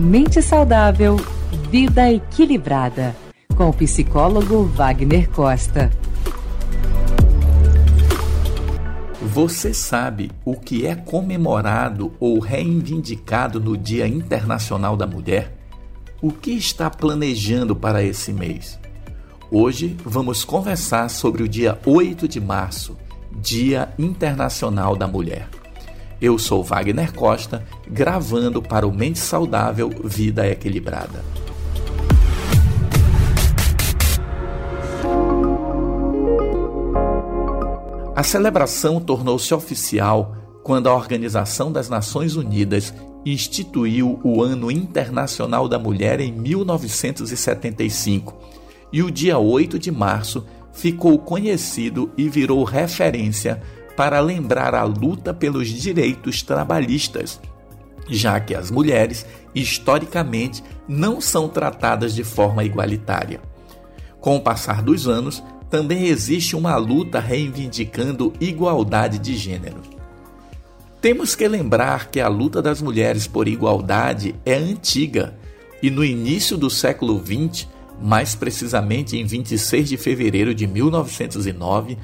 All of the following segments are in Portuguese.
Mente saudável, vida equilibrada. Com o psicólogo Wagner Costa. Você sabe o que é comemorado ou reivindicado no Dia Internacional da Mulher? O que está planejando para esse mês? Hoje vamos conversar sobre o dia 8 de março, Dia Internacional da Mulher. Eu sou Wagner Costa, gravando para o Mente Saudável Vida Equilibrada. A celebração tornou-se oficial quando a Organização das Nações Unidas instituiu o Ano Internacional da Mulher em 1975 e o dia 8 de março ficou conhecido e virou referência para lembrar a luta pelos direitos trabalhistas, já que as mulheres, historicamente, não são tratadas de forma igualitária. Com o passar dos anos, também existe uma luta reivindicando igualdade de gênero. Temos que lembrar que a luta das mulheres por igualdade é antiga e no início do século XX, mais precisamente em 26 de fevereiro de 1909,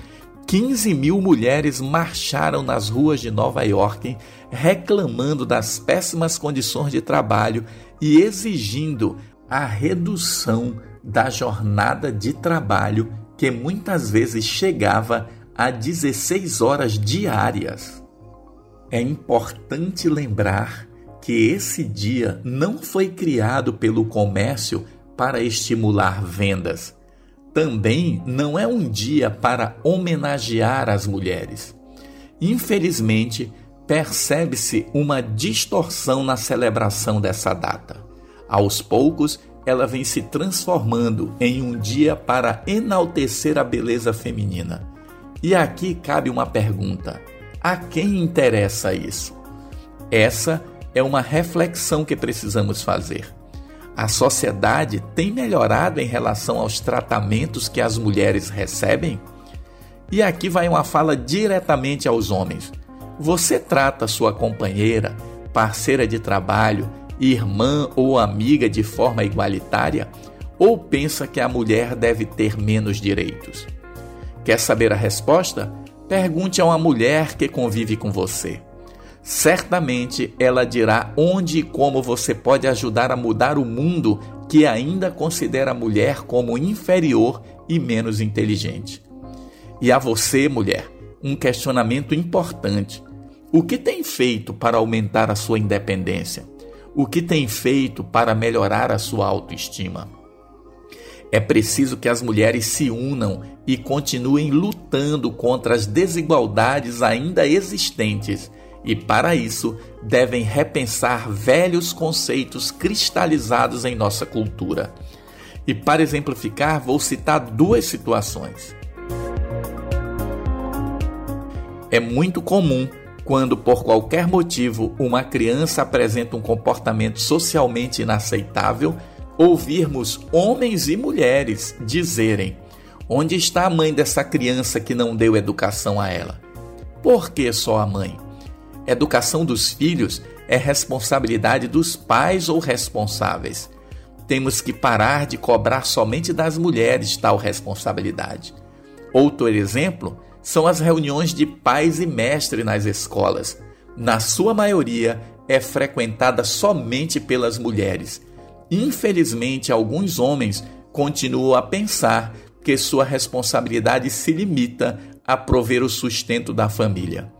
15 mil mulheres marcharam nas ruas de Nova York reclamando das péssimas condições de trabalho e exigindo a redução da jornada de trabalho que muitas vezes chegava a 16 horas diárias. É importante lembrar que esse dia não foi criado pelo comércio para estimular vendas também não é um dia para homenagear as mulheres. Infelizmente, percebe-se uma distorção na celebração dessa data. Aos poucos, ela vem se transformando em um dia para enaltecer a beleza feminina. E aqui cabe uma pergunta: a quem interessa isso? Essa é uma reflexão que precisamos fazer. A sociedade tem melhorado em relação aos tratamentos que as mulheres recebem? E aqui vai uma fala diretamente aos homens. Você trata sua companheira, parceira de trabalho, irmã ou amiga de forma igualitária? Ou pensa que a mulher deve ter menos direitos? Quer saber a resposta? Pergunte a uma mulher que convive com você certamente ela dirá onde e como você pode ajudar a mudar o mundo que ainda considera a mulher como inferior e menos inteligente. E a você, mulher, um questionamento importante. O que tem feito para aumentar a sua independência? O que tem feito para melhorar a sua autoestima? É preciso que as mulheres se unam e continuem lutando contra as desigualdades ainda existentes e, para isso, devem repensar velhos conceitos cristalizados em nossa cultura. E, para exemplificar, vou citar duas situações. É muito comum quando, por qualquer motivo, uma criança apresenta um comportamento socialmente inaceitável, ouvirmos homens e mulheres dizerem: Onde está a mãe dessa criança que não deu educação a ela? Por que só a mãe? Educação dos filhos é responsabilidade dos pais ou responsáveis. Temos que parar de cobrar somente das mulheres tal responsabilidade. Outro exemplo são as reuniões de pais e mestres nas escolas. Na sua maioria, é frequentada somente pelas mulheres. Infelizmente, alguns homens continuam a pensar que sua responsabilidade se limita a prover o sustento da família.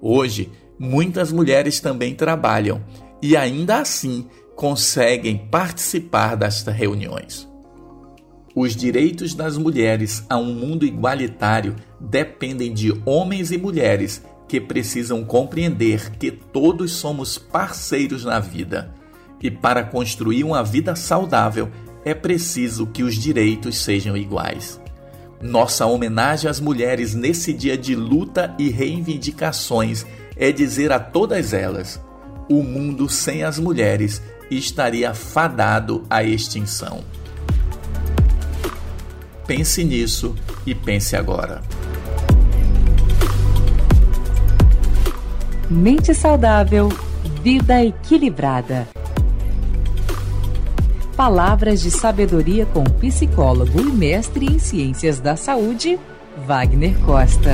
Hoje, muitas mulheres também trabalham e ainda assim conseguem participar destas reuniões. Os direitos das mulheres a um mundo igualitário dependem de homens e mulheres que precisam compreender que todos somos parceiros na vida. E para construir uma vida saudável, é preciso que os direitos sejam iguais. Nossa homenagem às mulheres nesse dia de luta e reivindicações é dizer a todas elas: o mundo sem as mulheres estaria fadado à extinção. Pense nisso e pense agora. Mente saudável, vida equilibrada. Palavras de sabedoria com psicólogo e mestre em ciências da saúde, Wagner Costa.